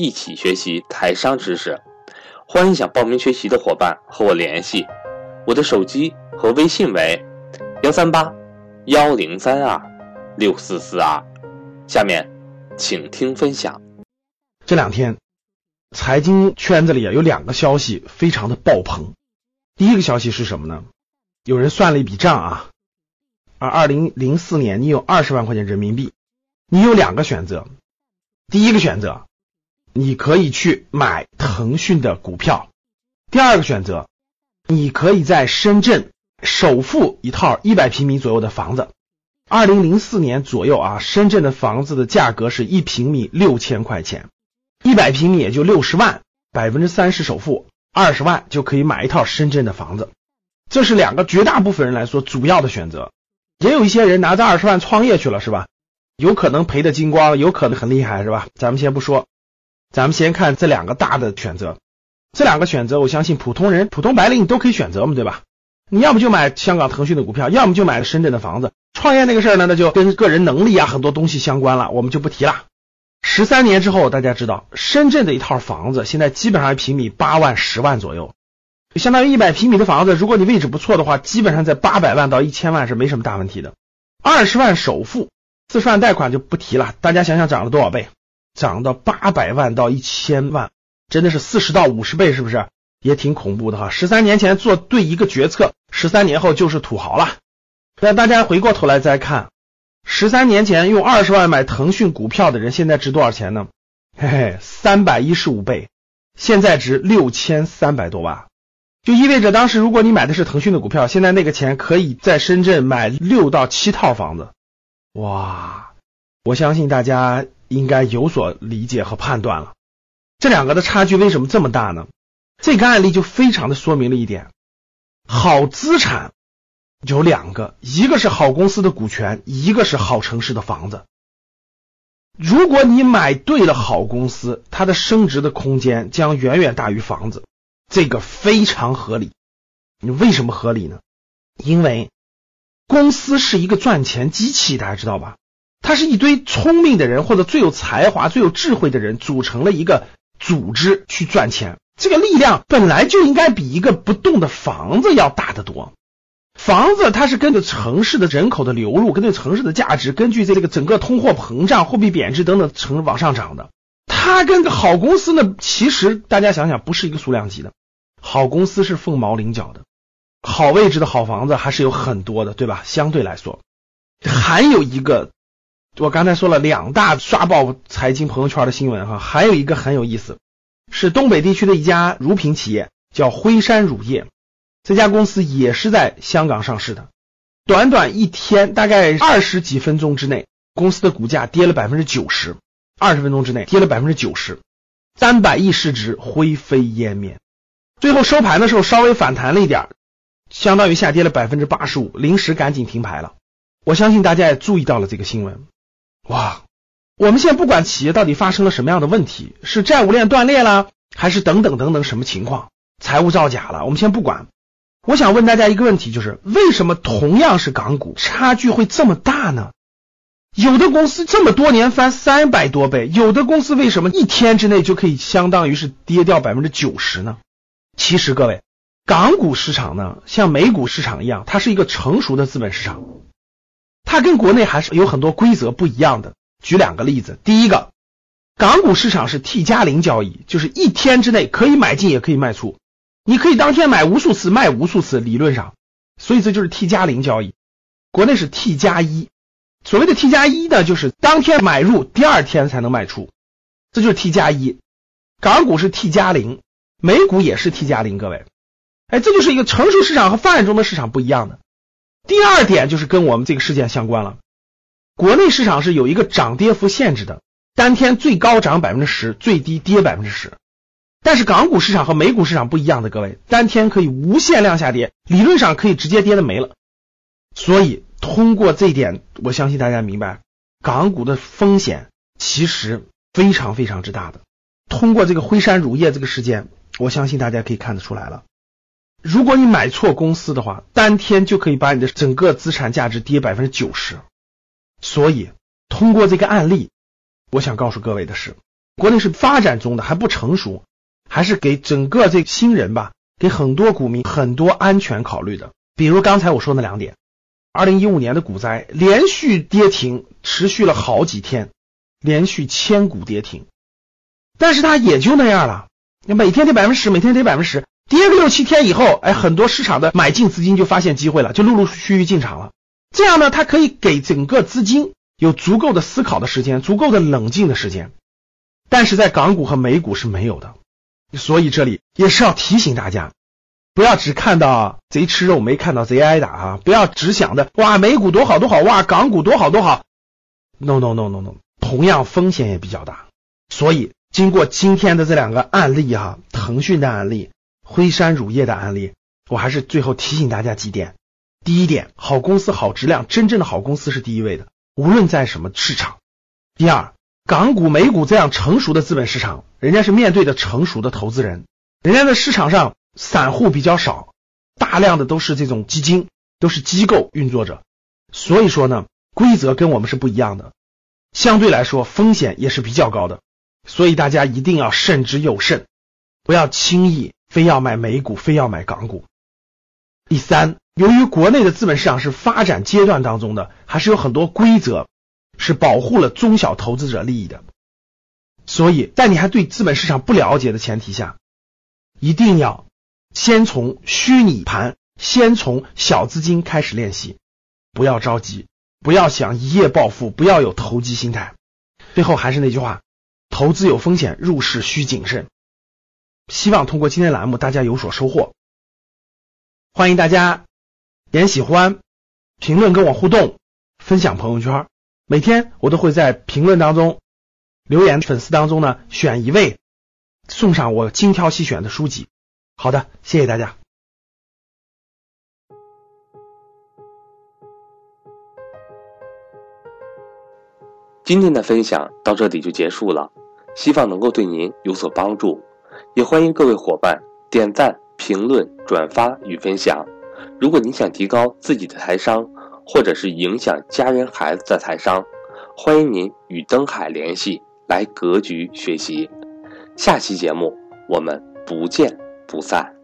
一起学习台商知识，欢迎想报名学习的伙伴和我联系，我的手机和微信为幺三八幺零三二六四四二。下面请听分享。这两天财经圈子里啊有两个消息非常的爆棚。第一个消息是什么呢？有人算了一笔账啊，而二零零四年你有二十万块钱人民币，你有两个选择，第一个选择。你可以去买腾讯的股票。第二个选择，你可以在深圳首付一套一百平米左右的房子。二零零四年左右啊，深圳的房子的价格是一平米六千块钱，一百平米也就六十万，百分之三十首付，二十万就可以买一套深圳的房子。这是两个绝大部分人来说主要的选择。也有一些人拿着二十万创业去了，是吧？有可能赔的精光，有可能很厉害，是吧？咱们先不说。咱们先看这两个大的选择，这两个选择，我相信普通人、普通白领你都可以选择嘛，对吧？你要么就买香港腾讯的股票，要么就买深圳的房子。创业那个事儿呢，那就跟个人能力啊很多东西相关了，我们就不提了。十三年之后，大家知道，深圳的一套房子现在基本上一平米八万、十万左右，相当于一百平米的房子，如果你位置不错的话，基本上在八百万到一千万是没什么大问题的。二十万首付，四十万贷款就不提了，大家想想涨了多少倍？涨到八百万到一千万，真的是四十到五十倍，是不是也挺恐怖的哈？十三年前做对一个决策，十三年后就是土豪了。那大家回过头来再看，十三年前用二十万买腾讯股票的人，现在值多少钱呢？嘿嘿，三百一十五倍，现在值六千三百多万，就意味着当时如果你买的是腾讯的股票，现在那个钱可以在深圳买六到七套房子。哇，我相信大家。应该有所理解和判断了，这两个的差距为什么这么大呢？这个案例就非常的说明了一点：好资产有两个，一个是好公司的股权，一个是好城市的房子。如果你买对了好公司，它的升值的空间将远远大于房子，这个非常合理。你为什么合理呢？因为公司是一个赚钱机器，大家知道吧？它是一堆聪明的人或者最有才华、最有智慧的人组成了一个组织去赚钱，这个力量本来就应该比一个不动的房子要大得多。房子它是跟着城市的人口的流入，跟着城市的价值，根据这个整个通货膨胀、货币贬值等等成往上涨的。它跟个好公司呢，其实大家想想不是一个数量级的。好公司是凤毛麟角的，好位置的好房子还是有很多的，对吧？相对来说，还有一个。我刚才说了两大刷爆财经朋友圈的新闻哈，还有一个很有意思，是东北地区的一家乳品企业，叫辉山乳业，这家公司也是在香港上市的。短短一天，大概二十几分钟之内，公司的股价跌了百分之九十，二十分钟之内跌了百分之九十，三百亿市值灰飞烟灭。最后收盘的时候稍微反弹了一点，相当于下跌了百分之八十五，临时赶紧停牌了。我相信大家也注意到了这个新闻。哇，我们现在不管企业到底发生了什么样的问题，是债务链断裂了，还是等等等等什么情况，财务造假了，我们先不管。我想问大家一个问题，就是为什么同样是港股，差距会这么大呢？有的公司这么多年翻三百多倍，有的公司为什么一天之内就可以相当于是跌掉百分之九十呢？其实各位，港股市场呢，像美股市场一样，它是一个成熟的资本市场。它跟国内还是有很多规则不一样的。举两个例子，第一个，港股市场是 T 加零交易，就是一天之内可以买进也可以卖出，你可以当天买无数次，卖无数次，理论上，所以这就是 T 加零交易。国内是 T 加一，所谓的 T 加一呢，就是当天买入，第二天才能卖出，这就是 T 加一。港股是 T 加零，美股也是 T 加零，各位，哎，这就是一个成熟市场和发展中的市场不一样的。第二点就是跟我们这个事件相关了。国内市场是有一个涨跌幅限制的，当天最高涨百分之十，最低跌百分之十。但是港股市场和美股市场不一样的，各位，当天可以无限量下跌，理论上可以直接跌的没了。所以通过这一点，我相信大家明白，港股的风险其实非常非常之大的。通过这个辉山乳业这个事件，我相信大家可以看得出来了。如果你买错公司的话，当天就可以把你的整个资产价值跌百分之九十。所以通过这个案例，我想告诉各位的是，国内是发展中的，还不成熟，还是给整个这新人吧，给很多股民很多安全考虑的。比如刚才我说那两点，二零一五年的股灾连续跌停，持续了好几天，连续千股跌停，但是它也就那样了，你每天跌百分之十，每天跌百分之十。跌个六七天以后，哎，很多市场的买进资金就发现机会了，就陆陆续续进场了。这样呢，它可以给整个资金有足够的思考的时间，足够的冷静的时间。但是在港股和美股是没有的，所以这里也是要提醒大家，不要只看到贼吃肉，没看到贼挨打啊！不要只想着哇，美股多好多好，哇，港股多好多好。No no no no no，同样风险也比较大。所以经过今天的这两个案例哈，腾讯的案例。辉山乳业的案例，我还是最后提醒大家几点。第一点，好公司、好质量，真正的好公司是第一位的，无论在什么市场。第二，港股、美股这样成熟的资本市场，人家是面对的成熟的投资人，人家的市场上散户比较少，大量的都是这种基金，都是机构运作着。所以说呢，规则跟我们是不一样的，相对来说风险也是比较高的，所以大家一定要慎之又慎，不要轻易。非要买美股，非要买港股。第三，由于国内的资本市场是发展阶段当中的，还是有很多规则是保护了中小投资者利益的。所以在你还对资本市场不了解的前提下，一定要先从虚拟盘，先从小资金开始练习，不要着急，不要想一夜暴富，不要有投机心态。最后还是那句话，投资有风险，入市需谨慎。希望通过今天栏目，大家有所收获。欢迎大家点喜欢、评论跟我互动、分享朋友圈。每天我都会在评论当中留言，粉丝当中呢选一位送上我精挑细选的书籍。好的，谢谢大家。今天的分享到这里就结束了，希望能够对您有所帮助。也欢迎各位伙伴点赞、评论、转发与分享。如果你想提高自己的财商，或者是影响家人孩子的财商，欢迎您与登海联系，来格局学习。下期节目我们不见不散。